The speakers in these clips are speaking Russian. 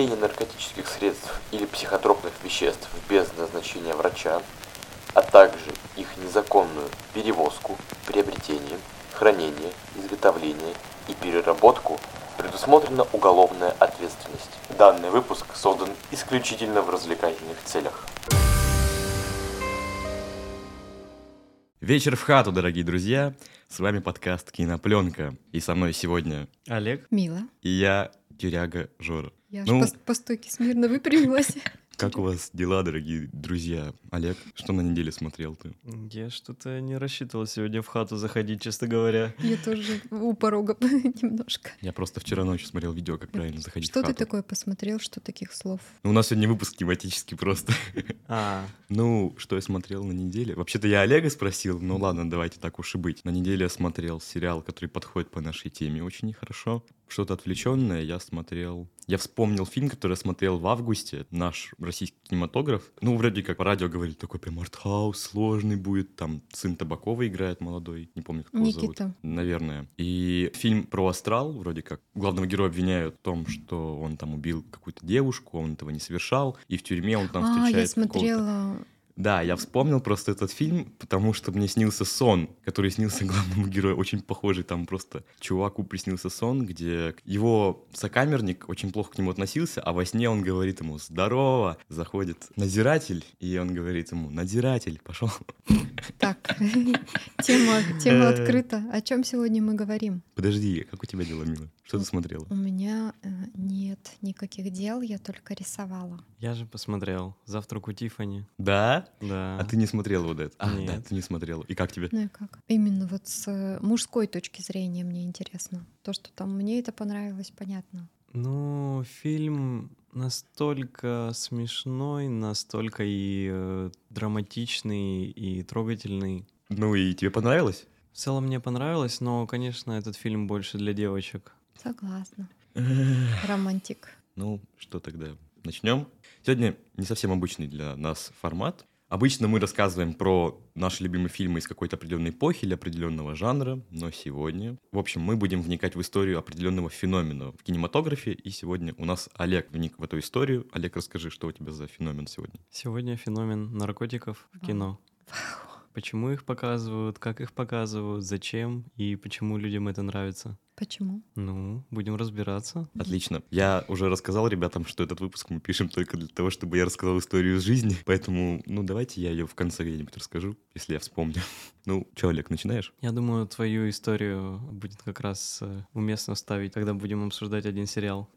употребление наркотических средств или психотропных веществ без назначения врача, а также их незаконную перевозку, приобретение, хранение, изготовление и переработку предусмотрена уголовная ответственность. Данный выпуск создан исключительно в развлекательных целях. Вечер в хату, дорогие друзья. С вами подкаст «Кинопленка». И со мной сегодня Олег. Мила. и я, Тюряга Жора. Я Ну. аж по, по стойке смирно выпрямилась. Как у вас дела, дорогие друзья? Олег, что на неделе смотрел ты? Я что-то не рассчитывал сегодня в хату заходить, честно говоря. Я тоже у порога немножко. Я просто вчера ночью смотрел видео, как правильно заходить Что в ты хату. такое посмотрел, что таких слов? Ну, у нас сегодня выпуск тематический просто. А, Ну, что я смотрел на неделе? Вообще-то я Олега спросил, ну ладно, давайте так уж и быть. На неделе я смотрел сериал, который подходит по нашей теме очень нехорошо. Что-то отвлеченное я смотрел. Я вспомнил фильм, который я смотрел в августе, наш российский кинематограф. Ну, вроде как по радио говорили, такой прям артхаус, сложный будет. Там сын Табакова играет молодой, не помню, как его зовут. Никита. Наверное. И фильм про астрал, вроде как. Главного героя обвиняют в том, что он там убил какую-то девушку, он этого не совершал, и в тюрьме он там а, встречает я смотрела. Да, я вспомнил просто этот фильм, потому что мне снился сон, который снился главному герою, очень похожий. Там просто чуваку приснился сон, где его сокамерник очень плохо к нему относился, а во сне он говорит ему «Здорово!» Заходит надзиратель, и он говорит ему «Надзиратель, пошел». Так, тема, тема Э. открыта. О чем сегодня мы говорим? Подожди, как у тебя дела, Мила? Что ты смотрела? У меня э, нет никаких дел, я только рисовала. я же посмотрел. Завтрак у Тифани. Да? Да. А ты не смотрела вот это? А, да, Нет. ты не смотрела. И как тебе? Ну и как? Именно вот с э, мужской точки зрения мне интересно. То, что там мне это понравилось, понятно. Ну, фильм настолько смешной, настолько и э, драматичный, и трогательный. Ну и тебе понравилось? В целом мне понравилось, но, конечно, этот фильм больше для девочек. Согласна. Романтик. Ну, что тогда? Начнем. Сегодня не совсем обычный для нас формат. Обычно мы рассказываем про наши любимые фильмы из какой-то определенной эпохи или определенного жанра, но сегодня, в общем, мы будем вникать в историю определенного феномена в кинематографе, и сегодня у нас Олег вник в эту историю. Олег, расскажи, что у тебя за феномен сегодня? Сегодня феномен наркотиков в Вау. Почему их показывают, как их показывают, зачем и почему людям это нравится. Почему? Ну, будем разбираться. Отлично. Я уже рассказал ребятам, что этот выпуск мы пишем только для того, чтобы я рассказал историю из жизни, поэтому, ну, давайте я ее в конце где-нибудь расскажу, если я вспомню. Ну, что, Олег, начинаешь? Я думаю, твою историю будет как раз э, уместно вставить, когда будем обсуждать один сериал.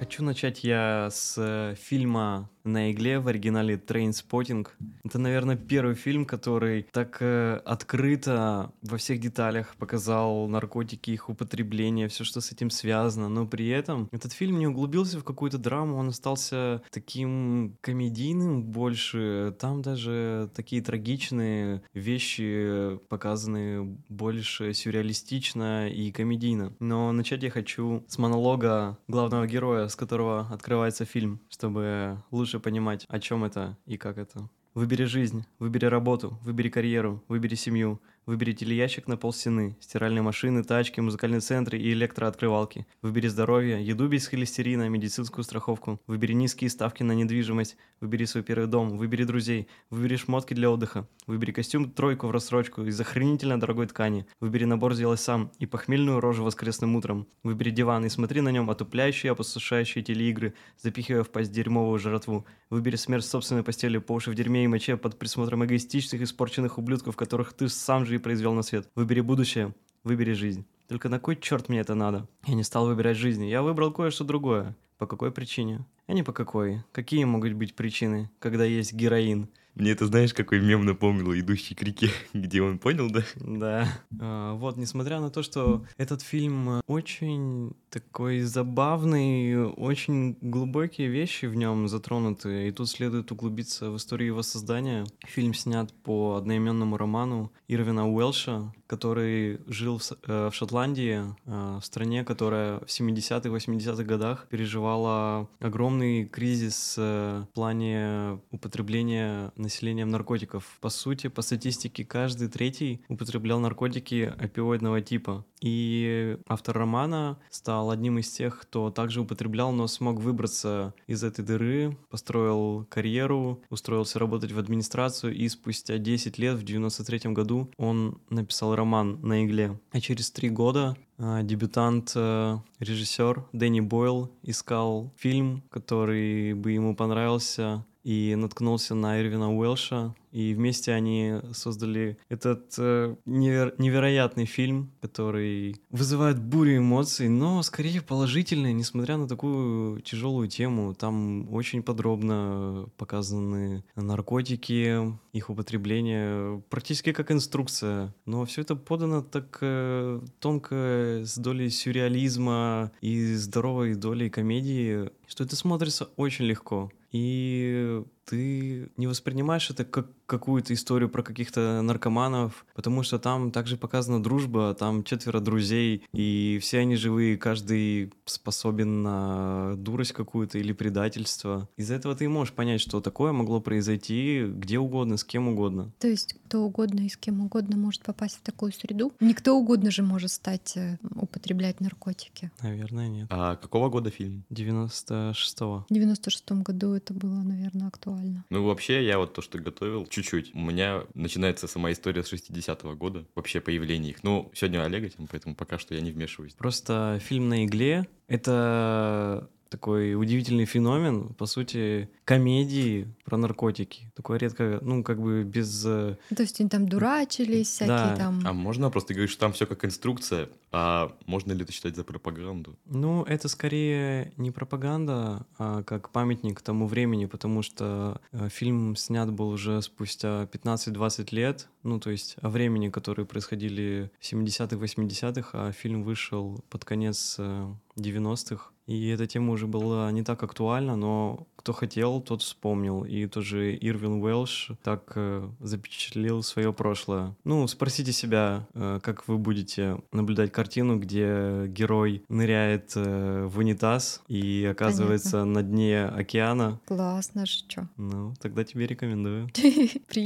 Хочу начать я с э, фильма на игле в оригинале Trainspotting. Это, наверное, первый фильм, который так э, открыто во всех деталях показал наркотики, их употребление, все, что с этим связано. Но при этом этот фильм не углубился в какую-то драму, он остался таким комедийным больше. Там даже такие трагичные вещи показаны больше сюрреалистично и комедийно. Но начать я хочу с монолога главного героя, с которого открывается фильм, чтобы лучше понимать, о чем это и как это. Выбери жизнь, выбери работу, выбери карьеру, выбери семью, выбери телеящик на полстены, стиральные машины, тачки, музыкальные центры и электрооткрывалки. Выбери здоровье, еду без холестерина, медицинскую страховку. Выбери низкие ставки на недвижимость, выбери свой первый дом, выбери друзей, выбери шмотки для отдыха, выбери костюм тройку в рассрочку из охренительно дорогой ткани, выбери набор сделай сам и похмельную рожу воскресным утром, выбери диван и смотри на нем отупляющие, опустошающие телеигры, запихивая в пасть дерьмовую жратву, выбери смерть собственной постели по уши в дерьме и моче под присмотром эгоистичных, испорченных ублюдков, которых ты сам же и произвел на свет. Выбери будущее, выбери жизнь. Только на кой черт мне это надо? Я не стал выбирать жизнь, я выбрал кое-что другое. По какой причине? А не по какой. Какие могут быть причины, когда есть героин? Мне это знаешь, какой мем напомнил «Идущий к реке», где он понял, да? Да. А, вот, несмотря на то, что этот фильм очень такой забавный, очень глубокие вещи в нем затронуты, и тут следует углубиться в историю его создания. Фильм снят по одноименному роману Ирвина Уэлша, который жил в, э, в Шотландии, э, в стране, которая в 70-х, 80-х годах переживала огромный кризис э, в плане употребления населением наркотиков. По сути, по статистике, каждый третий употреблял наркотики опиоидного типа. И автор романа стал одним из тех, кто также употреблял, но смог выбраться из этой дыры, построил карьеру, устроился работать в администрацию, и спустя 10 лет, в 93 году, он написал роман «На игле». А через три года а, дебютант, э, режиссер Дэнни Бойл искал фильм, который бы ему понравился, и наткнулся на Эрвина Уэлша, и вместе они создали этот э, неверо- невероятный фильм, который вызывает бурю эмоций, но скорее положительные, несмотря на такую тяжелую тему. Там очень подробно показаны наркотики, их употребление, практически как инструкция. Но все это подано так э, тонко, с долей сюрреализма и здоровой долей комедии, что это смотрится очень легко. И ты не воспринимаешь это как какую-то историю про каких-то наркоманов, потому что там также показана дружба, там четверо друзей, и все они живые, каждый способен на дурость какую-то или предательство. Из-за этого ты можешь понять, что такое могло произойти где угодно, с кем угодно. То есть кто угодно и с кем угодно может попасть в такую среду? Никто угодно же может стать э, употреблять наркотики. Наверное, нет. А какого года фильм? 96-го. В 96 году это было, наверное, актуально. Ну, вообще, я вот то, что готовил, чуть-чуть. У меня начинается сама история с 60-го года, вообще появление их. Ну, сегодня Олега тем, поэтому пока что я не вмешиваюсь. Просто фильм на игле — это такой удивительный феномен, по сути, комедии про наркотики. Такое редко, ну, как бы без... э, То есть они там дурачились, всякие Да. там... А можно просто говорить, что там все как инструкция, а можно ли это считать за пропаганду? Ну, это скорее не пропаганда, а как памятник тому времени, потому что э, фильм снят был уже спустя 15-20 лет, ну, то есть о времени, которые происходили в 70-х, 80-х, а фильм вышел под конец э, 90-х. И эта тема уже была не так актуальна, но кто хотел, тот вспомнил. И тоже Ирвин Уэлш так э, запечатлел свое прошлое. Ну, спросите себя, э, как вы будете наблюдать картину, где герой ныряет э, в унитаз и оказывается на дне океана. Классно же, чё. Ну, тогда тебе рекомендую.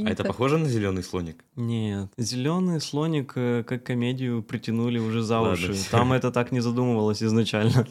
А это похоже на зеленый слоник? Нет, зеленый слоник э, как комедию притянули уже за уши. Там это так не задумывалось изначально.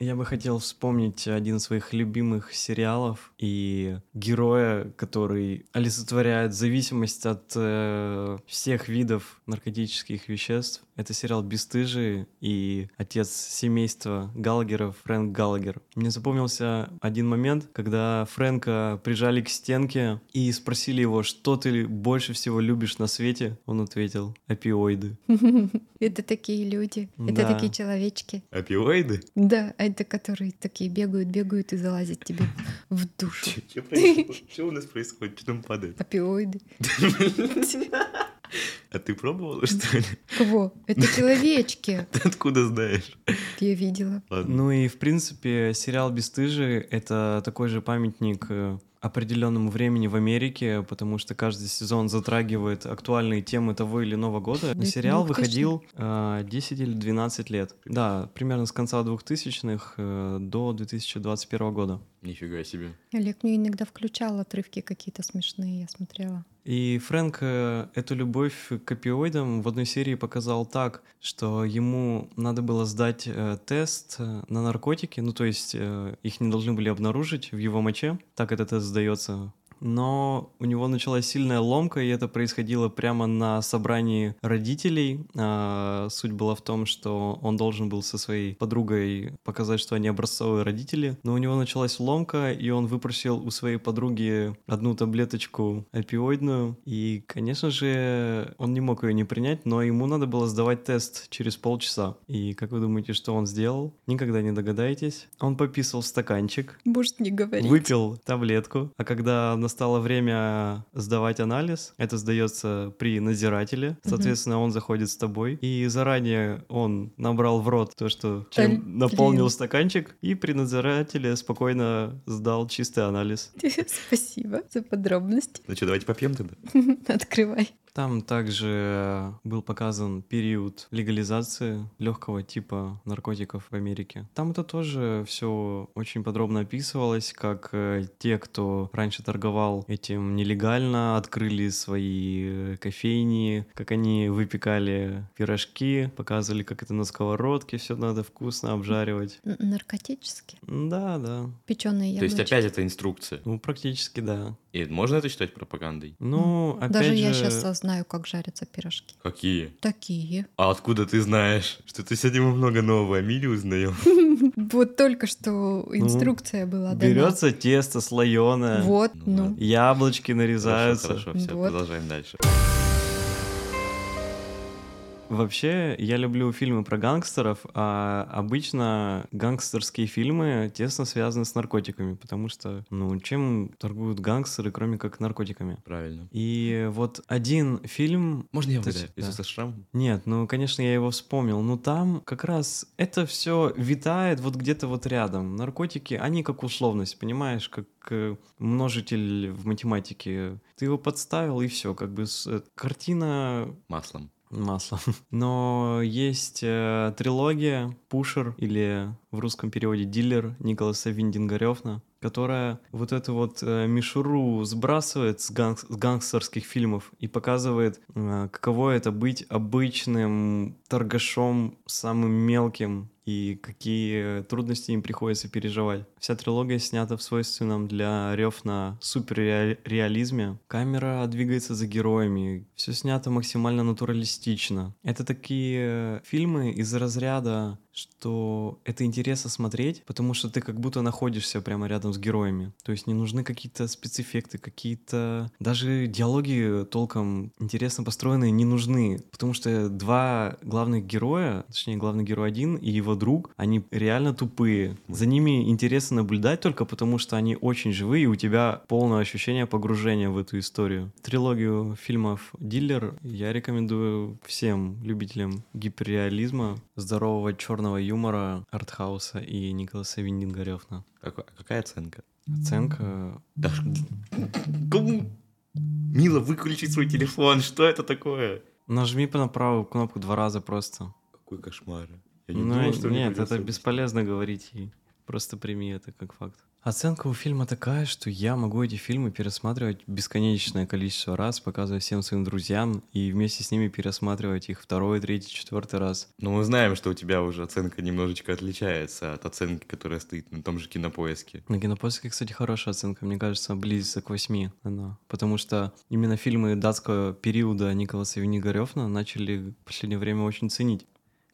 Я бы хотел вспомнить один из своих любимых сериалов и героя, который олицетворяет зависимость от э, всех видов наркотических веществ. Это сериал «Бесстыжие» и отец семейства Галагеров Фрэнк Галагер. Мне запомнился один момент, когда Фрэнка прижали к стенке и спросили его, что ты больше всего любишь на свете. Он ответил «опиоиды». Это такие люди, это такие человечки. Опиоиды? Да, это которые такие бегают, бегают и залазят тебе в душу. Что происходит? Что у нас происходит? Что там падает? Опиоиды. А ты пробовала, что ли? Кого? Это человечки. Ты откуда знаешь? Я видела. Ладно. Ну и, в принципе, сериал «Бесстыжие» — это такой же памятник э, определенному времени в Америке, потому что каждый сезон затрагивает актуальные темы того или иного года. Да, Сериал 2000-х. выходил э, 10 или 12 лет. Да, примерно с конца 2000-х э, до 2021 года. Нифига себе. Олег мне иногда включал отрывки какие-то смешные, я смотрела. И Фрэнк э, эту любовь к опиоидам в одной серии показал так, что ему надо было сдать э, тест э, на наркотики, ну то есть их не должны были обнаружить в его моче, так этот тест сдается. Но у него началась сильная ломка, и это происходило прямо на собрании родителей. А, суть была в том, что он должен был со своей подругой показать, что они образцовые родители. Но у него началась ломка, и он выпросил у своей подруги одну таблеточку опиоидную. И, конечно же, он не мог ее не принять, но ему надо было сдавать тест через полчаса. И как вы думаете, что он сделал? Никогда не догадаетесь. Он пописал в стаканчик, Может, не говорить. выпил таблетку, а когда настало время сдавать анализ, это сдается при надзирателе, соответственно, он заходит с тобой, и заранее он набрал в рот то, что чем Блин. наполнил стаканчик, и при надзирателе спокойно сдал чистый анализ. Спасибо за подробности. Ну что, давайте попьем тогда? Открывай. Там также был показан период легализации легкого типа наркотиков в Америке. Там это тоже все очень подробно описывалось, как э, те, кто раньше торговал этим нелегально, открыли свои э, кофейни, как они выпекали пирожки, показывали, как это на сковородке все надо вкусно обжаривать. Наркотически. Да, да. Печеные То есть яблочки. опять это инструкция. Ну, практически да. И можно это считать пропагандой? Ну, опять Даже же... я сейчас знаю, как жарятся пирожки. Какие? Такие. А откуда ты знаешь? Что ты сегодня мы много нового о мире узнаем? Вот только что инструкция была дана. Берется тесто слоеное, Вот, Ну ну. яблочки нарезаются. Хорошо, все, продолжаем дальше. Вообще, я люблю фильмы про гангстеров, а обычно гангстерские фильмы тесно связаны с наркотиками, потому что, ну, чем торгуют гангстеры, кроме как наркотиками? Правильно. И вот один фильм... Можно я угадаю? Если да. со шрамом? Нет, ну, конечно, я его вспомнил, но там как раз это все витает вот где-то вот рядом. Наркотики, они как условность, понимаешь, как э, множитель в математике. Ты его подставил, и все, как бы с- э, картина Маслом. Масло. Но есть э, трилогия Пушер или в русском переводе Дилер Николаса Виндингарёвна, которая вот эту вот э, мишуру сбрасывает с, ганг- с гангстерских фильмов и показывает, э, каково это быть обычным торгашом самым мелким и какие трудности им приходится переживать. Вся трилогия снята в свойственном для Рёфна суперреализме. Камера двигается за героями, все снято максимально натуралистично. Это такие фильмы из разряда что это интересно смотреть, потому что ты как будто находишься прямо рядом с героями. То есть не нужны какие-то спецэффекты, какие-то... Даже диалоги толком интересно построенные не нужны, потому что два главных героя, точнее главный герой один и его друг, они реально тупые. За ними интересно наблюдать только потому, что они очень живые, и у тебя полное ощущение погружения в эту историю. Трилогию фильмов «Дилер» я рекомендую всем любителям гиперреализма, здорового черного юмора, артхауса и Николаса Виндингарёвна. Какой- какая оценка? Оценка... Да? Мила, выключи свой телефон, что это такое? Нажми на правую кнопку два раза просто. Какой кошмар. Я не Ну, думал, что нет, это бесполезно говорить ей. Просто прими это как факт. Оценка у фильма такая, что я могу эти фильмы пересматривать бесконечное количество раз, показывая всем своим друзьям, и вместе с ними пересматривать их второй, третий, четвертый раз. Но мы знаем, что у тебя уже оценка немножечко отличается от оценки, которая стоит на том же кинопоиске. На кинопоиске, кстати, хорошая оценка, мне кажется, близится к 8 она. Потому что именно фильмы датского периода Николаса Виннигарёвна начали в последнее время очень ценить.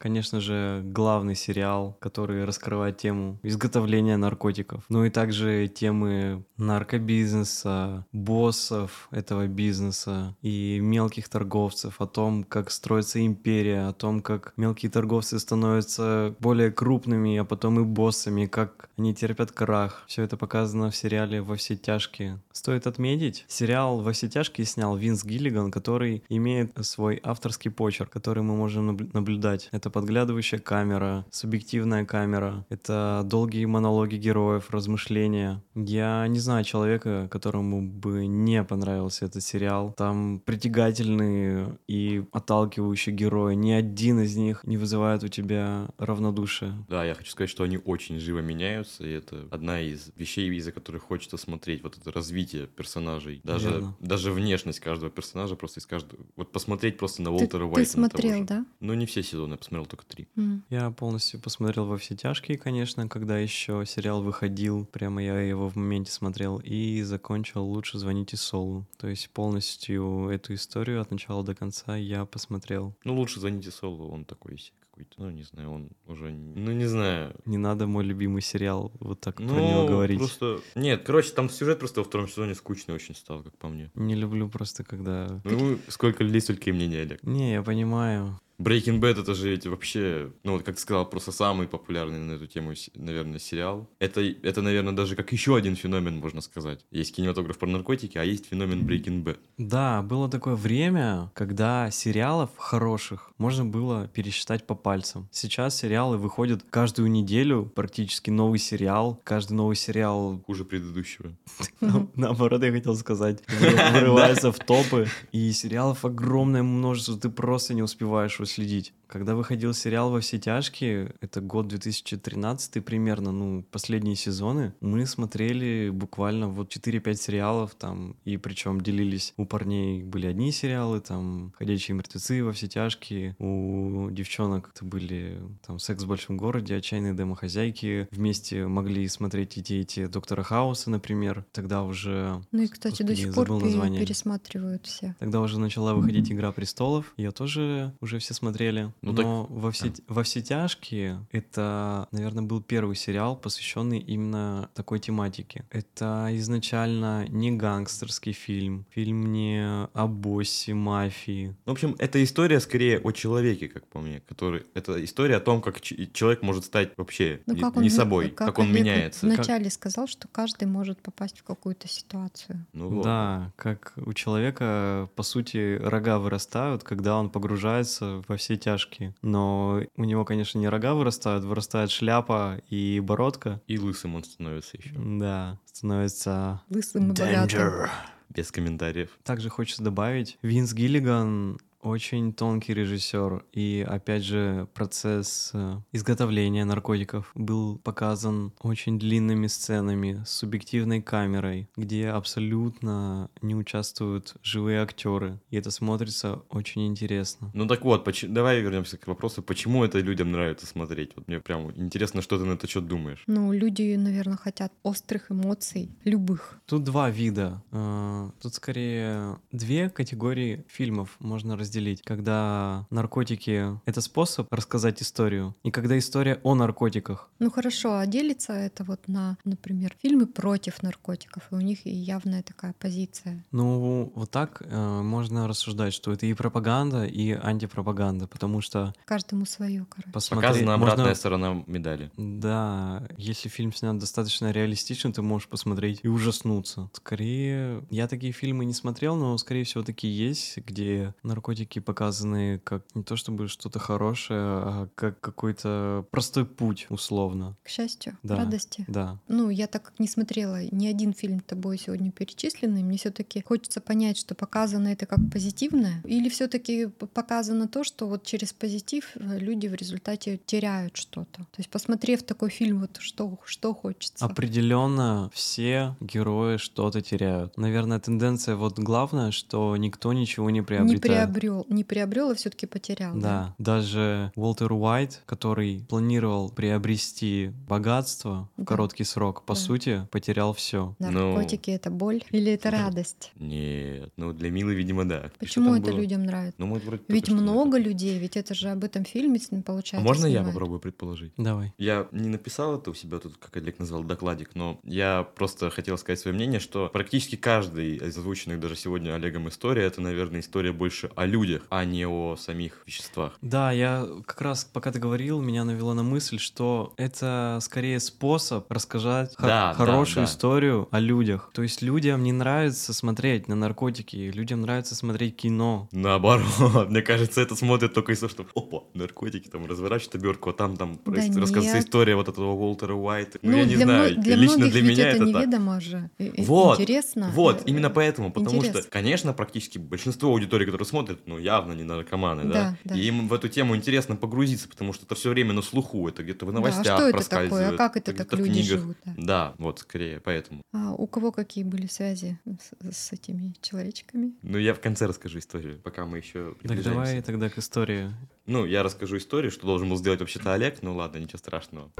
Конечно же, главный сериал, который раскрывает тему изготовления наркотиков. Ну и также темы наркобизнеса, боссов этого бизнеса и мелких торговцев, о том, как строится империя, о том, как мелкие торговцы становятся более крупными, а потом и боссами, как они терпят крах. Все это показано в сериале «Во все тяжкие». Стоит отметить, сериал «Во все тяжкие» снял Винс Гиллиган, который имеет свой авторский почерк, который мы можем наб- наблюдать. Это подглядывающая камера, субъективная камера, это долгие монологи героев, размышления. Я не знаю человека, которому бы не понравился этот сериал. Там притягательные и отталкивающие герои. Ни один из них не вызывает у тебя равнодушия. Да, я хочу сказать, что они очень живо меняются, и это одна из вещей, из-за которых хочется смотреть, вот это развитие персонажей. Даже, Верно. даже внешность каждого персонажа, просто из каждого... Вот посмотреть просто на Ты, Уолтера ты Уайта. смотрел, да? Ну, не все сезоны, я посмотрел только три. М. Я полностью посмотрел во все тяжкие, конечно, когда еще сериал выходил. Прямо я его в моменте смотрел и закончил «Лучше звоните Солу». То есть полностью эту историю от начала до конца я посмотрел. Ну, лучше звоните Солу, он такой себе какой-то, ну, не знаю, он уже... Ну, не знаю, Не надо мой любимый сериал вот так ну, про него говорить. просто... Нет, короче, там сюжет просто во втором сезоне скучный очень стал, как по мне. Не люблю просто, когда... Ну, сколько людей, столько и мнений, Олег. Не, я понимаю. Breaking Bad это же ведь вообще, ну вот как ты сказал, просто самый популярный на эту тему, наверное, сериал. Это, это, наверное, даже как еще один феномен, можно сказать. Есть кинематограф про наркотики, а есть феномен Breaking Bad. Да, было такое время, когда сериалов хороших можно было пересчитать по пальцам. Сейчас сериалы выходят каждую неделю, практически новый сериал. Каждый новый сериал, Хуже предыдущего. на- наоборот, я хотел сказать, вы- вырывается в топы. И сериалов огромное множество, ты просто не успеваешь уследить. Когда выходил сериал «Во все тяжкие», это год 2013 примерно, ну, последние сезоны, мы смотрели буквально вот 4-5 сериалов там, и причем делились. У парней были одни сериалы, там, «Ходячие мертвецы», «Во все тяжкие», у девчонок это были там «Секс в большом городе», «Отчаянные домохозяйки», вместе могли смотреть и те, и те «Доктора Хауса», например. Тогда уже Ну и, кстати, до Господи, сих я пор название. пересматривают все. Тогда уже начала выходить «Игра престолов». Ее тоже уже все смотрели. Ну Но во, все, во все тяжкие это, наверное, был первый сериал, посвященный именно такой тематике. Это изначально не гангстерский фильм, фильм не о боссе мафии. В общем, это история скорее о человеке, как по мне, который... Это история о том, как ч- человек может стать вообще Ну, не, как не он, собой, как, он Олег меняется. Вначале сказал, что каждый может попасть в какую-то ситуацию. Ну вот. Да, как у человека, по сути, рога вырастают, когда он погружается во все тяжкие. Но у него, конечно, не рога вырастают, вырастает шляпа и бородка. И лысым он становится еще. Да, становится Лысым и. Без комментариев. Также хочется добавить, Винс Гиллиган очень тонкий режиссер, и опять же процесс э, изготовления наркотиков был показан очень длинными сценами с субъективной камерой, где абсолютно не участвуют живые актеры, и это смотрится очень интересно. Ну так вот, поч- давай вернемся к вопросу, почему это людям нравится смотреть. Вот мне прям интересно, что ты на это счет думаешь. Ну, люди, наверное, хотят острых эмоций, любых. Тут два вида. Э, Тут скорее две категории фильмов можно разделить. Когда наркотики — это способ рассказать историю, и когда история о наркотиках. Ну хорошо, а делится это вот на, например, фильмы против наркотиков, и у них и явная такая позиция. Ну, вот так э, можно рассуждать, что это и пропаганда, и антипропаганда, потому что Каждому свое, короче. посмотреть... Показана можно- обратная сторона медали. Да, если фильм снят достаточно реалистично, ты можешь посмотреть и ужаснуться. Скорее, я такие фильмы не смотрел, но, скорее всего, такие есть, где наркотики показаны как не то чтобы что-то хорошее, а как какой-то простой путь, условно. К счастью, Да. радости. Да. Ну, я так как не смотрела ни один фильм тобой сегодня перечисленный, мне все таки хочется понять, что показано это как позитивное, или все таки показано то, что вот через позитив э, люди в результате теряют что-то. То есть, посмотрев такой фильм, вот что, что хочется. Определенно все герои что-то теряют. Наверное, тенденция вот главное, что никто ничего не не приобретает. Приобрел, не приобрел, а все-таки потерял. Да, даже Уолтер Уайт, который планировал приобрести богатство в Да. короткий срок, по Да. сути, потерял все. Ну. Наркотики это боль или это радость? Нет, ну для Милы, видимо, да. Почему это было? людям нравится? Ну, мы вроде Ведь много это- людей, ведь это же об этом фильме с ним А получается. можно я снимают. попробую предположить? Давай. Я не написал это у себя тут, как Олег назвал, докладик, но я просто хотел сказать свое мнение, что практически каждый из озвученных даже сегодня Олегом история, это, наверное, история больше о людях, а не о самих веществах. Да, я как раз, пока ты говорил, меня навело на мысль, что это скорее способ рассказать хо- Да, да, хорошую да. историю о людях. То есть людям не нравится смотреть на наркотики, людям нравится смотреть кино. Наоборот, мне кажется, это смотрят только из того, что опа, наркотики там разворачивают обертку, а там там Да проис- рассказывается история вот этого Уолтера Уайта. Ну, я не знаю, для лично для меня это, это так. неведомо же. И- Вот, Интересно. Вот, Э, именно поэтому, потому интересно. что, конечно, практически большинство аудитории, которые смотрят, ну, явно не наркоманы, да? Да, да. И им в эту тему интересно погрузиться, потому что это все время на слуху, это где-то в Да, а новостях что это такое? А как это где-то так в люди книгах. живут? Да. Да, вот, скорее, поэтому. А у кого какие были связи с, с этими человечками? Ну, я в конце расскажу историю, пока мы еще Так давай тогда к истории. Ну, я расскажу историю, что должен был сделать вообще-то Олег, ну ладно, ничего страшного.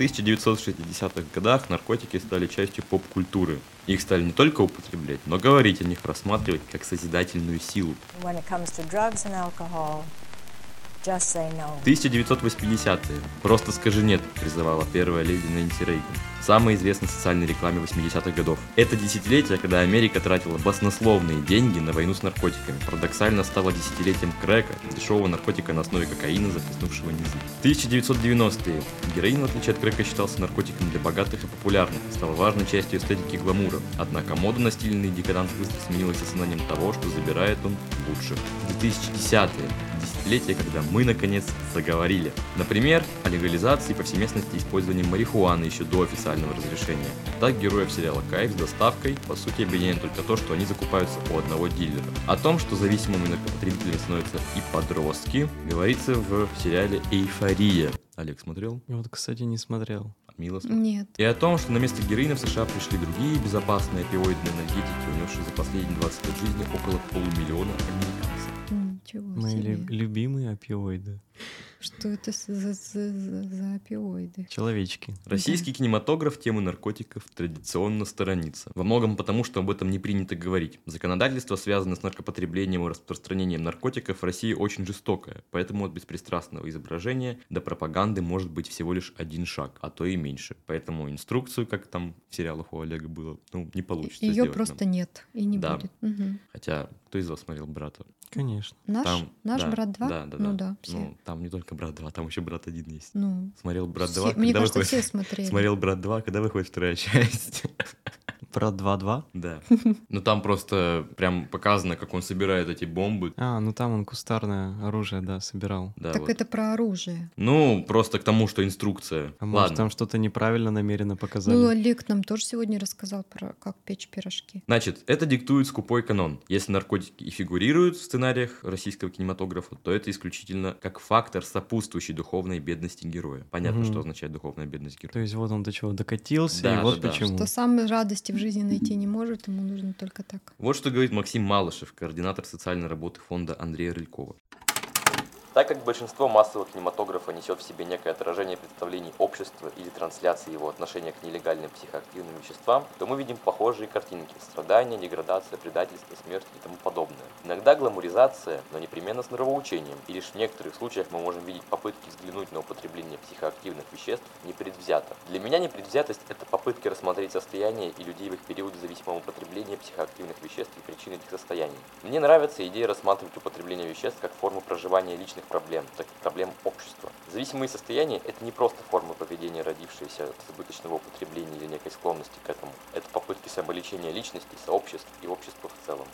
В 1960-х годах наркотики стали частью поп-культуры. Их стали не только употреблять, но говорить о них рассматривать как созидательную силу. When it comes to drugs and alcohol, no. 1980-е. Просто скажи нет, призывала первая леди Нэнси Рейган. Самой известной социальной рекламе 80-х годов. Это десятилетие, когда Америка тратила баснословные деньги на войну с наркотиками. Парадоксально стало десятилетием крека, дешевого наркотика на основе кокаина, захлестнувшего низы. 1990-е. Героин, в отличие от крека, считался наркотиком для богатых и популярных, стал важной частью эстетики гламура. Однако мода на стильный декаданс быстро сменилась осознанием того, что забирает он лучших. 2010-е десятилетие, когда мы наконец заговорили. Например, о легализации и повсеместности использования марихуаны еще до официального разрешения. Так героев сериала «Кайф» с доставкой по сути объединяет только то, что они закупаются у одного дилера. О том, что зависимыми наркопотребителями становятся и подростки, говорится в сериале «Эйфория». Олег смотрел? Вот, кстати, не смотрел. Мило смотрел. Нет. И о том, что на место героина в США пришли другие безопасные опиоидные энергетики, унесшие за последние 20 лет жизни около полумиллиона американцев. Ничего Мои себе. лю- любимые опиоиды. Что это за, за- за- за опиоиды? Человечки. Российский кинематограф темы наркотиков традиционно сторонится. Во многом потому, что об этом не принято говорить. Законодательство, связанное с наркопотреблением и распространением наркотиков в России очень жестокое, поэтому от беспристрастного изображения до пропаганды может быть всего лишь один шаг, а то и меньше. Поэтому инструкцию, как там в сериалах у Олега было, ну, не получится Ее просто нам. нет и не Да. будет. Мгм. Хотя, кто из вас смотрел «Брата»? Конечно. Наш? Там- Наш да, брат 2? Да, да, ну да. да, все. Ну, там не только «Брат 2», там еще «Брат 1» есть. Ну, Смотрел «Брат все- 2», мне когда кажется, выходит... все смотрели. Смотрел «Брат 2», когда выходит вторая часть. Про 2-2. Да. Ну там просто прям показано, как он собирает эти бомбы. А, ну там он кустарное оружие, да, собирал. Да, так вот. это про оружие. Ну, просто к тому, что инструкция. А может, Ладно. там что-то неправильно намеренно показали? Ну, Олег нам тоже сегодня рассказал про как печь пирожки. Значит, это диктует скупой канон. Если наркотики и фигурируют в сценариях российского кинематографа, то это исключительно как фактор, сопутствующий духовной бедности героя. Понятно, Мгм. что означает духовная бедность героя. То есть вот он до чего докатился, Да, и вот да, да. почему. Что сам радости в жизни найти не может, ему нужно только так. Вот что говорит Максим Малышев, координатор социальной работы фонда Андрея Рылькова. Так как большинство массового кинематографа несет в себе некое отражение представлений общества или трансляции его отношения к нелегальным психоактивным веществам, то мы видим похожие картинки – страдания, деградация, предательство, смерть и тому подобное. Иногда гламуризация, но непременно с нравоучением, и лишь в некоторых случаях мы можем видеть попытки взглянуть на употребление психоактивных веществ непредвзято. Для меня непредвзятость – это попытки рассмотреть состояние и людей в их периоды зависимого употребления психоактивных веществ и причин этих состояний. Мне нравится идея рассматривать употребление веществ как форму проживания личных проблем, так и проблем общества. Зависимые состояния – это не просто формы поведения, родившиеся от избыточного употребления или некой склонности к этому. Это попытки самолечения личности, сообществ и общества в целом.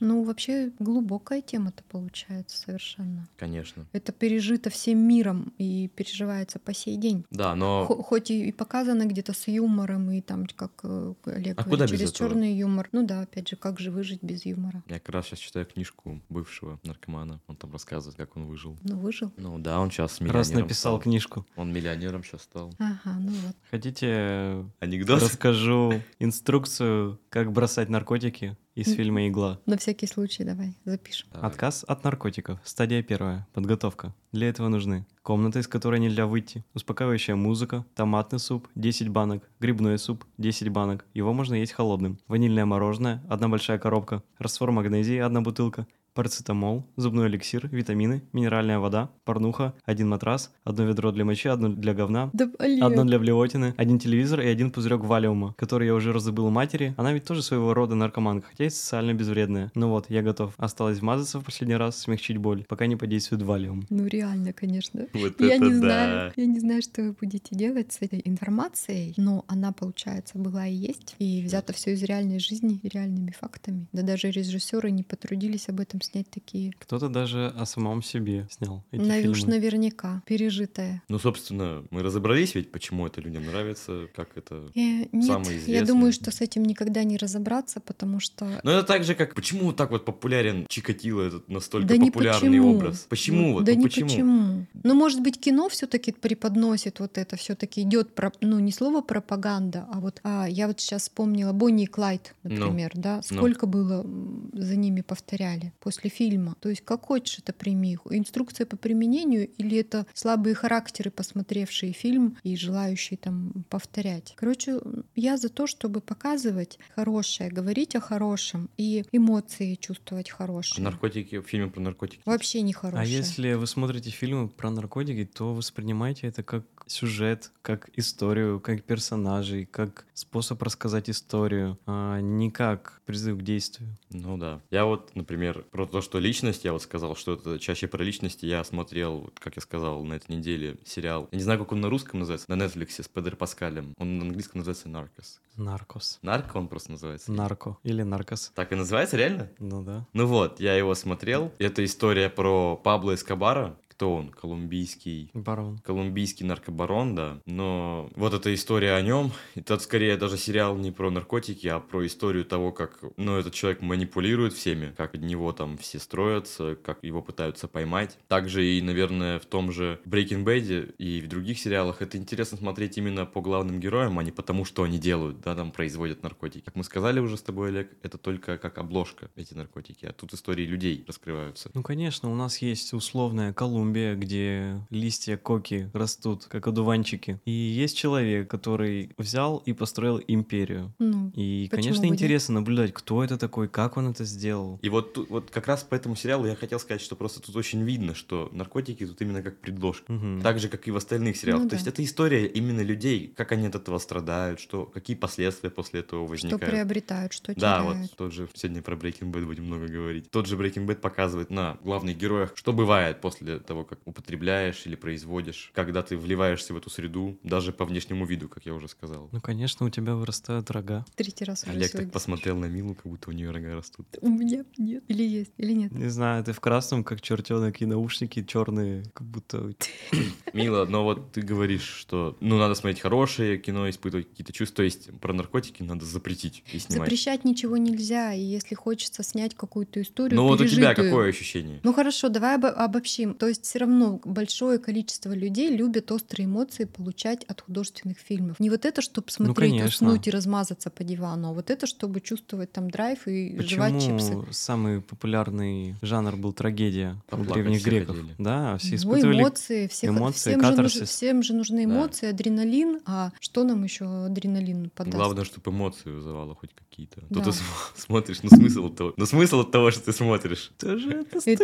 Ну, вообще глубокая тема-то получается совершенно. Конечно. Это пережито всем миром и переживается по сей день. Да, но Хо- Хоть и, и показано где-то с юмором, и там, как э, Олег А говорит, куда без через этого? черный юмор. Ну да, опять же, как же выжить без юмора? я как раз сейчас читаю книжку бывшего наркомана. Он там рассказывает, как он выжил. Ну, выжил. Ну да, он сейчас миллионером Раз написал стал. книжку. Он миллионером сейчас стал. Ага, ну вот. Хотите, э, Анекдот? расскажу инструкцию, как бросать наркотики из фильма «Игла». На всякий случай давай запишем. Давай. Отказ от наркотиков. Стадия первая. Подготовка. Для этого нужны комната, из которой нельзя выйти, успокаивающая музыка, томатный суп 10 банок, грибной суп 10 банок. Его можно есть холодным. Ванильное мороженое, одна большая коробка, раствор магнезии, одна бутылка, парацетамол, зубной эликсир, витамины, минеральная вода, порнуха, один матрас, одно ведро для мочи, одно для говна, Да. Одно для блевотины, один телевизор и один пузырек валиума, который я уже раздобыл у матери. Она ведь тоже своего рода наркоманка, хотя и социально безвредная. Ну вот, я готов. Осталось вмазаться в последний раз, смягчить боль, пока не подействует валиум. Ну реально, конечно. Вот Я это не да. знаю, я не знаю, что вы будете делать с этой информацией, но она, получается, была и есть, и взято все из реальной жизни, и реальными фактами. Да даже режиссеры не потрудились об этом снять такие. Кто-то даже о самом себе снял эти уж фильмы. наверняка пережитое. Ну, собственно, мы разобрались ведь, почему это людям нравится, как это... Э, нет, Самый я известный. думаю, что с этим никогда не разобраться, потому что Ну, это так же, как... Почему так вот популярен Чикатило, этот настолько да не популярный почему. образ? Почему? Ну, вот, да ну, не почему? Ну, может быть, кино все-таки преподносит вот это, все-таки идет, про, ну, не слово пропаганда, а вот, а, я вот сейчас вспомнила Бонни и Клайд, Ну, например, да, ну. сколько было м, за ними повторяли. После фильма. То есть как хочешь это прими. Инструкция по применению или это слабые характеры, посмотревшие фильм и желающие там повторять. Короче, я за то, чтобы показывать хорошее, говорить о хорошем и эмоции чувствовать хорошие. А наркотики, фильмы про наркотики. Вообще не хорошие. А если вы смотрите фильмы про наркотики, то воспринимайте это как сюжет, как историю, как персонажей, как способ рассказать историю, а не как призыв к действию. Ну да. Я вот, например, про то, что личность, я вот сказал, что это чаще про личности. Я смотрел, как я сказал, на этой неделе сериал. Я не знаю, как он на русском называется, на Netflix с Педро Паскалем. Он на английском называется Наркос. Наркос. Нарко он просто называется. Нарко или наркос. Так и называется, реально? Ну да. Ну вот, я его смотрел. Это история про Пабло Эскобара. Кто он? Колумбийский Барон. колумбийский наркобарон, да. Но вот эта история о нем, это скорее даже сериал не про наркотики, а про историю того, как, ну, этот человек манипулирует всеми, как от него там все строятся, как его пытаются поймать. Также и, наверное, в том же Breaking Bad и в других сериалах это интересно смотреть именно по главным героям, а не потому, что они делают, да, там производят наркотики. Как мы сказали уже с тобой, Олег, это только как обложка эти наркотики, а тут истории людей раскрываются. Ну, конечно, у нас есть условная Колумбия, где листья коки растут, как одуванчики. И есть человек, который взял и построил империю. Ну, И, конечно, бы интересно наблюдать, кто это такой, как он это сделал. И вот, тут- вот как раз по этому сериалу я хотел сказать, что просто тут очень видно, что наркотики тут именно как предложка. Мгм. Так же, как и в остальных сериалах. Ну То да. есть это история именно людей, как они от этого страдают, что, какие последствия после этого что возникают. приобретают, что Да, теряют. вот тот же, сегодня про Breaking Bad будем много говорить. Тот же Breaking Bad показывает на главных героях, что бывает после того, как употребляешь или производишь, когда ты вливаешься в эту среду, даже по внешнему виду, как я уже сказал. Ну, конечно, у тебя вырастают рога. Третий раз уже Олег так посмотрел на Милу, как будто у нее рога растут. У меня нет. Или есть, или нет. Не знаю, ты в красном, как чертенок, и наушники черные, как будто... Мила, но вот ты говоришь, что ну надо смотреть хорошее кино, испытывать какие-то чувства, то есть про наркотики надо запретить и снимать. Запрещать ничего нельзя, и если хочется снять какую-то историю, Ну вот у тебя какое ощущение? Ну хорошо, давай обо- обобщим. То есть все равно большое количество людей любят острые эмоции получать от художественных фильмов. Не вот это, чтобы смотреть, конечно. уснуть и размазаться по дивану, а вот это, чтобы чувствовать там драйв и жевать чипсы. Почему самый популярный жанр был трагедия у древних все греков? хотели. Да, все Ну, испытывали... эмоции, всех, эмоции, всем, же нуж- всем же нужны Да. эмоции, адреналин. А что нам еще адреналин подаст? Главное, чтобы эмоции вызывало хоть какие-то. То Да. ты см- смотришь, ну смысл от того, ну смысл от того, что ты смотришь. Это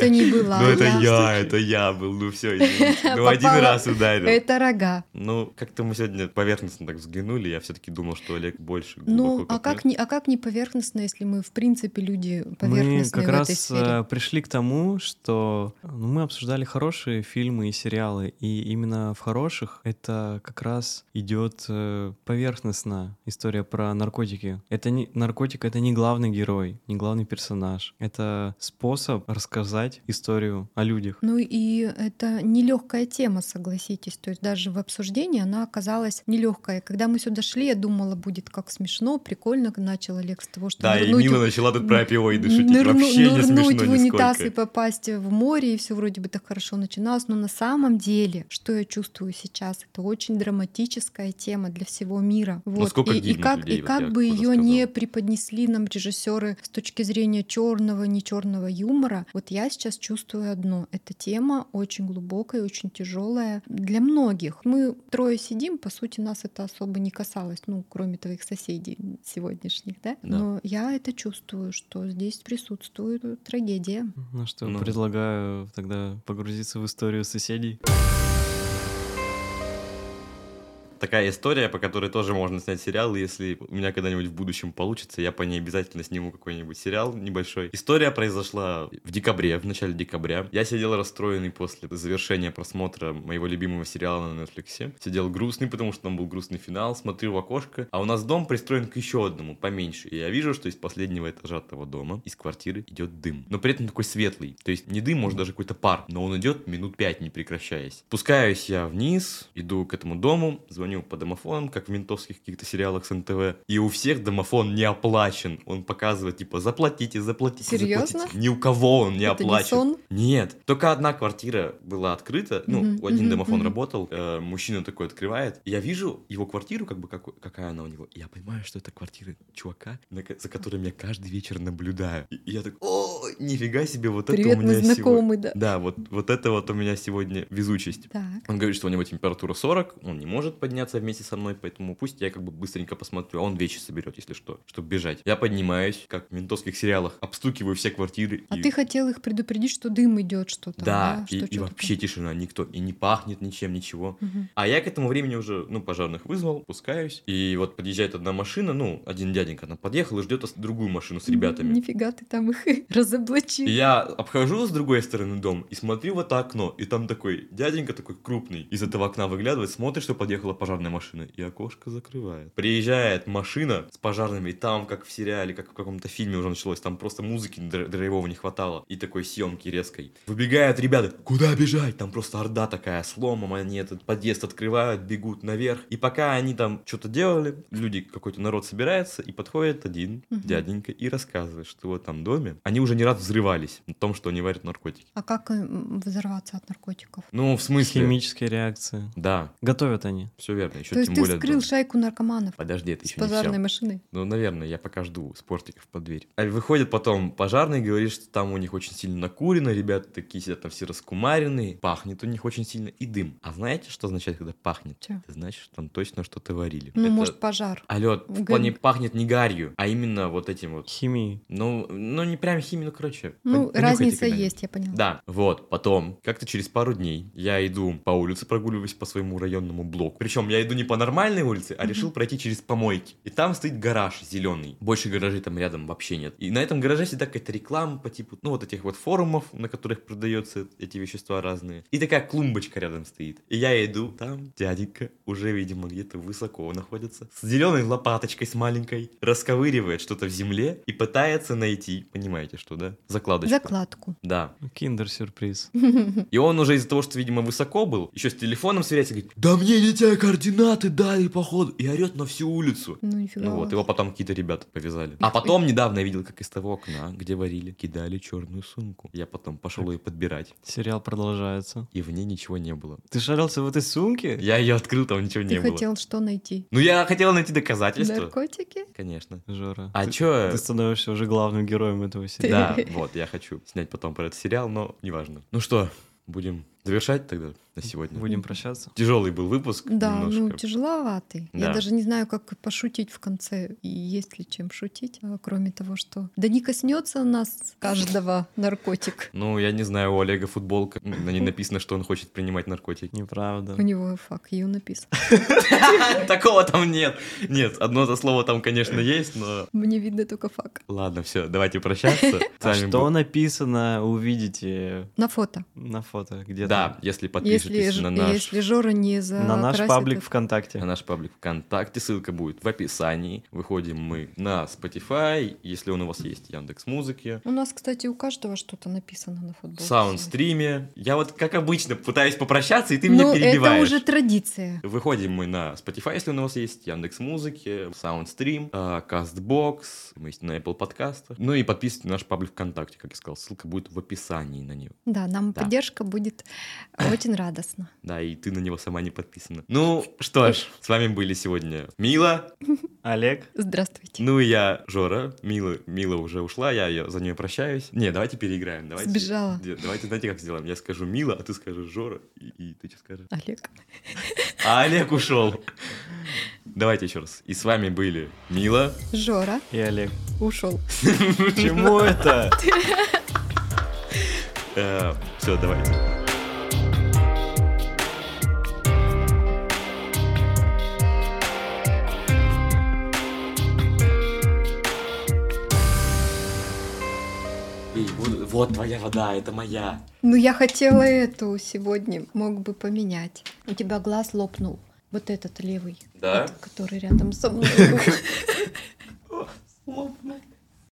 Это не была ну это я, это я был, ну все, ну один раз ударил. Это рога. Ну, как-то мы сегодня поверхностно так взглянули, я все-таки думал, что Олег больше Ну, а как, не, а как не поверхностно, если мы, в принципе, люди Мы поверхностные как в этой раз э, пришли к тому, что ну, мы обсуждали хорошие фильмы и сериалы, и именно в хороших это как раз идет э, поверхностно история про наркотики. Это не наркотик, это не главный герой, не главный персонаж. Это способ рассказать историю о людях. Ну и это нелегкая тема, согласитесь. То есть даже в обсуждении она оказалась нелегкая. Когда мы сюда шли, я думала, будет как смешно, прикольно. Начал Олег с того, что Да, и нырнуть Мила в- начала тут про опиоиды шутить. нырну- Вообще не нырнуть смешно в унитаз и нисколько. попасть в море, и все вроде бы так хорошо начиналось. Но на самом деле, что я чувствую сейчас, это очень драматическая тема для всего мира. Вот. Ну, и, и как, людей, и как бы ее не сказал. преподнесли нам режиссеры с точки зрения черного, не черного юмора, вот я сейчас чувствую одно. Эта тема очень глубокая, очень тяжелая для многих. Мы трое сидим, по сути, нас это особо не касалось, ну, кроме твоих соседей сегодняшних, да? Да. Но я это чувствую, что здесь присутствует трагедия. Ну что, Ну. предлагаю тогда погрузиться в историю соседей. Такая история, по которой тоже можно снять сериал, если у меня когда-нибудь в будущем получится, я по ней обязательно сниму какой-нибудь сериал небольшой. История произошла в декабре, в начале декабря. Я сидел расстроенный после завершения просмотра моего любимого сериала на Netflix. Сидел грустный, потому что там был грустный финал, смотрю в окошко, а у нас дом пристроен к еще одному, поменьше. И я вижу, что из последнего этажа того дома, из квартиры, идет дым. Но при этом такой светлый. То есть не дым, может даже какой-то пар, но он идет минут пять, не прекращаясь. Спускаюсь я вниз, иду к этому дому, звоню звоню по домофонам, как в ментовских каких-то сериалах с НТВ, и у всех домофон не оплачен. Он показывает, типа, заплатите, заплатите, Серьезно? заплатите. Ни у кого он не Это не оплачен. сон? Нет, только одна квартира была открыта, ну, Мгм, один мгм, домофон мгм. работал, э, мужчина такой открывает, и я вижу его квартиру, как бы, какой- какая она у него, и я понимаю, что это квартира чувака, на за которым я каждый вечер наблюдаю. И, и я такой, о, нифига себе, вот это Привет, у мы меня сегодня... знакомы, да. Да, вот, вот это вот у меня сегодня везучесть. Так. Он говорит, что у него температура 40, он не может подняться вместе со мной, поэтому пусть я как бы быстренько посмотрю, а он вещи соберет, если что, чтобы бежать. Я поднимаюсь, как в ментовских сериалах, обстукиваю все квартиры. А и- ты хотел их предупредить, что дым идет что-то. Да, и, Что, и что вообще тишина, никто, и не пахнет ничем, ничего. такое? Мгм. А я к этому времени уже, ну, пожарных вызвал, пускаюсь, и вот подъезжает одна машина, ну, один дяденька, она подъехал и ждет другую машину с ребятами. Нифига ты там их разоблачил. И я обхожу с другой стороны дом и смотрю в это окно, и там такой дяденька такой крупный из этого окна выглядывает, смотрит, что подъехала пожарная машина, и окошко закрывает. Приезжает машина с пожарными, и там, как в сериале, как в каком-то фильме уже началось, там просто музыки др- драйвовой не хватало, и такой съемки резкой. Выбегают ребята, куда бежать? Там просто орда такая, с ломом, они этот подъезд открывают, бегут наверх. И пока они там что-то делали, люди, какой-то народ собирается, и подходит один Мгм. дяденька и рассказывает, что в этом доме они уже не раз взрывались на том, что они варят наркотики. А как м, взорваться от наркотиков? Ну, в смысле? Химические реакции. Да, Готовят они. все верно. Еще То есть тем ты более вскрыл дом. шайку наркоманов Подожди, это с еще не пожарной все. машиной? Ну, наверное, я пока жду спортиков под дверь. А выходит потом пожарный и говорит, что там у них очень сильно накурено, ребята такие сидят там все раскумаренные, пахнет у них очень сильно и дым. А знаете, что означает, когда пахнет? Чё? Это значит, что там точно что-то варили. Ну, Это- может, пожар. Алло, в Г- плане пахнет не гарью, а именно вот этим вот. Химии. Ну, ну не прям химию, ну, короче. Ну, разница есть, я поняла. Да, вот, потом, как-то через пару дней я иду по улице, прогуливаюсь по своему районному блоку. Причем я иду не по нормальной улице, а решил пройти через помойки. И там стоит гараж зеленый. Больше гаражей там рядом вообще нет. И на этом гараже всегда какая-то реклама по типу, ну, вот этих вот форумов, на которых продаются эти вещества разные. И такая клумбочка рядом стоит. И я иду, там дяденька уже, видимо, где-то высоко находится. С зеленой лопаточкой, с маленькой. Расковыривает что-то в земле и пытается найти, понимаете, что, да? Закладочку. Закладку. Да. Киндер-сюрприз. И он уже из-за того, что, видимо, высоко был, еще с телефоном сверяется, говорит, да мне не те координаты дали, походу, и орет на всю улицу. Ну, нифига. Ну вот, его потом какие-то ребята повязали. А потом недавно я видел, как из того окна, где варили, кидали черную сумку. Я потом пошел ее подбирать, Сериал продолжается. и в ней ничего не было. Ты шарился в этой сумке? Я ее открыл, там ничего Ты не было. хотел что найти? Ну я хотел найти доказательства. Наркотики? Конечно. Жора. А ты, чё? Ты становишься уже главным героем этого сериала. Да, вот, я хочу снять потом про этот сериал, но неважно. Ну что, будем завершать тогда на сегодня? Будем прощаться. Тяжелый был выпуск. Да, ну немножко. тяжеловатый. Я Да. даже не знаю, как пошутить в конце. И есть ли чем шутить, а, кроме того, что да не коснется нас каждого наркотик. Ну, я не знаю, у Олега футболка, на ней написано, что он хочет принимать наркотики. Неправда. У него fuck you написано. Такого там нет. Нет, одно это слово там, конечно, есть, но... Мне видно только фак. Ладно, все, давайте прощаться. А что написано, увидите На фото. на фото где-то. Да, если Если, подпишетесь Ж- на наш... если Жора не за На наш паблик ВКонтакте. На наш паблик ВКонтакте, ссылка будет в описании. Выходим мы на Spotify, если он у вас есть, Яндекс Музыки, У нас, кстати, у каждого что-то написано на в футболке. Саундстриме. Я вот, как обычно, пытаюсь попрощаться, и ты Ну, меня это перебиваешь. уже традиция. Выходим мы на Spotify, если он у вас есть, Яндекс Музыки, Soundstream, э, Castbox, мы есть на Apple подкастах. Ну и подписывайтесь на наш паблик ВКонтакте, как я сказал, ссылка будет в описании на него. Да, нам Да. поддержка будет очень радостна. Да, и ты на него сама не подписана. Ну что ж, с вами были сегодня Мила, Олег. Здравствуйте. ну и я, Жора. Мила, Мила уже ушла, я ее, за нее прощаюсь. Не, давайте переиграем. Давайте, Сбежала. Давайте, знаете, как сделаем? Я скажу Мила, а ты скажешь Жора, и, и ты что скажешь? Олег. А Олег ушел. Давайте еще раз. И с вами были Мила. Жора И Олег. ушел. Почему это? все, давайте. Эй, вот, вот твоя вода, это моя. Ну, я хотела эту сегодня. Мог бы поменять. У тебя глаз лопнул. Вот этот левый. Да? вот, который рядом со мной. был. Лопнул.